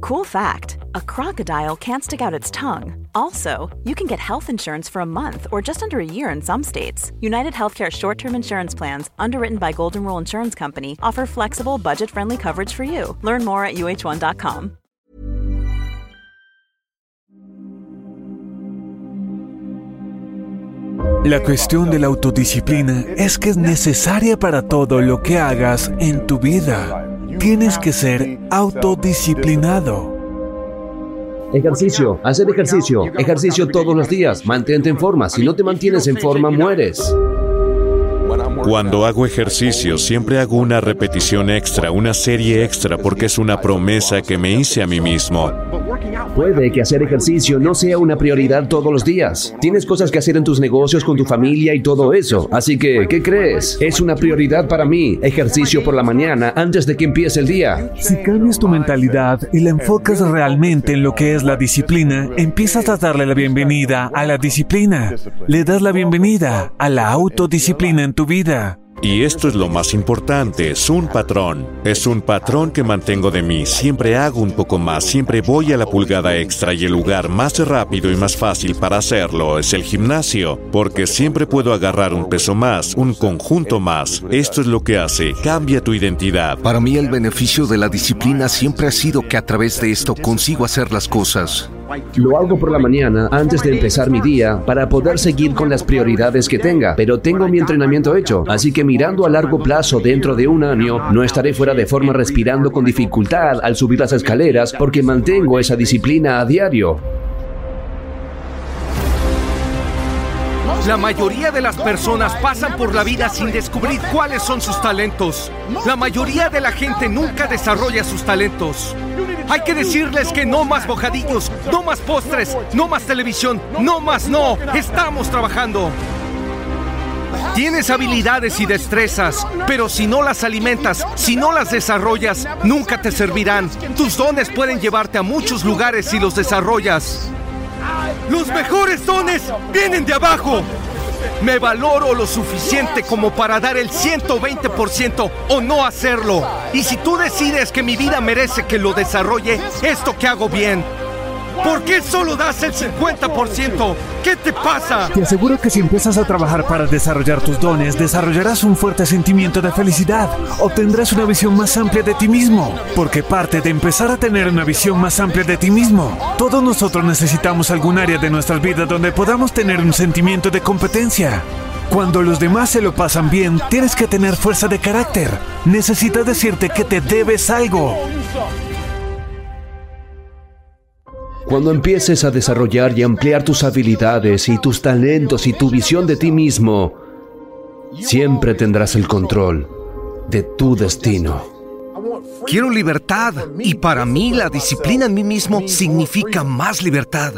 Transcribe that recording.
Cool fact a crocodile can't stick out its tongue. Also, you can get health insurance for a month or just under a year in some states. United Healthcare short term insurance plans, underwritten by Golden Rule Insurance Company, offer flexible, budget friendly coverage for you. Learn more at uh1.com. La cuestión de la autodisciplina es que es necesaria para todo lo que hagas en tu vida. Tienes que ser autodisciplinado. Ejercicio, hacer ejercicio, ejercicio todos los días, mantente en forma, si no te mantienes en forma mueres. Cuando hago ejercicio siempre hago una repetición extra, una serie extra porque es una promesa que me hice a mí mismo. Puede que hacer ejercicio no sea una prioridad todos los días. Tienes cosas que hacer en tus negocios, con tu familia y todo eso. Así que, ¿qué crees? Es una prioridad para mí. Ejercicio por la mañana antes de que empiece el día. Si cambias tu mentalidad y la enfocas realmente en lo que es la disciplina, empiezas a darle la bienvenida a la disciplina. Le das la bienvenida a la autodisciplina en tu vida. Y esto es lo más importante, es un patrón. Es un patrón que mantengo de mí. Siempre hago un poco más, siempre voy a la pulgada extra y el lugar más rápido y más fácil para hacerlo es el gimnasio, porque siempre puedo agarrar un peso más, un conjunto más. Esto es lo que hace, cambia tu identidad. Para mí el beneficio de la disciplina siempre ha sido que a través de esto consigo hacer las cosas. Lo hago por la mañana antes de empezar mi día para poder seguir con las prioridades que tenga, pero tengo mi entrenamiento hecho, así que mirando a largo plazo dentro de un año, no estaré fuera de forma respirando con dificultad al subir las escaleras porque mantengo esa disciplina a diario. La mayoría de las personas pasan por la vida sin descubrir cuáles son sus talentos. La mayoría de la gente nunca desarrolla sus talentos. Hay que decirles que no más bocadillos, no más postres, no más televisión, no más no. Estamos trabajando. Tienes habilidades y destrezas, pero si no las alimentas, si no las desarrollas, nunca te servirán. Tus dones pueden llevarte a muchos lugares si los desarrollas. Los mejores dones vienen de abajo. Me valoro lo suficiente como para dar el 120% o no hacerlo. Y si tú decides que mi vida merece que lo desarrolle, esto que hago bien. ¿Por qué solo das el 50%? ¿Qué te pasa? Te aseguro que si empiezas a trabajar para desarrollar tus dones, desarrollarás un fuerte sentimiento de felicidad. Obtendrás una visión más amplia de ti mismo. Porque parte de empezar a tener una visión más amplia de ti mismo. Todos nosotros necesitamos algún área de nuestras vidas donde podamos tener un sentimiento de competencia. Cuando los demás se lo pasan bien, tienes que tener fuerza de carácter. Necesitas decirte que te debes algo. Cuando empieces a desarrollar y ampliar tus habilidades y tus talentos y tu visión de ti mismo, siempre tendrás el control de tu destino. Quiero libertad y para mí la disciplina en mí mismo significa más libertad.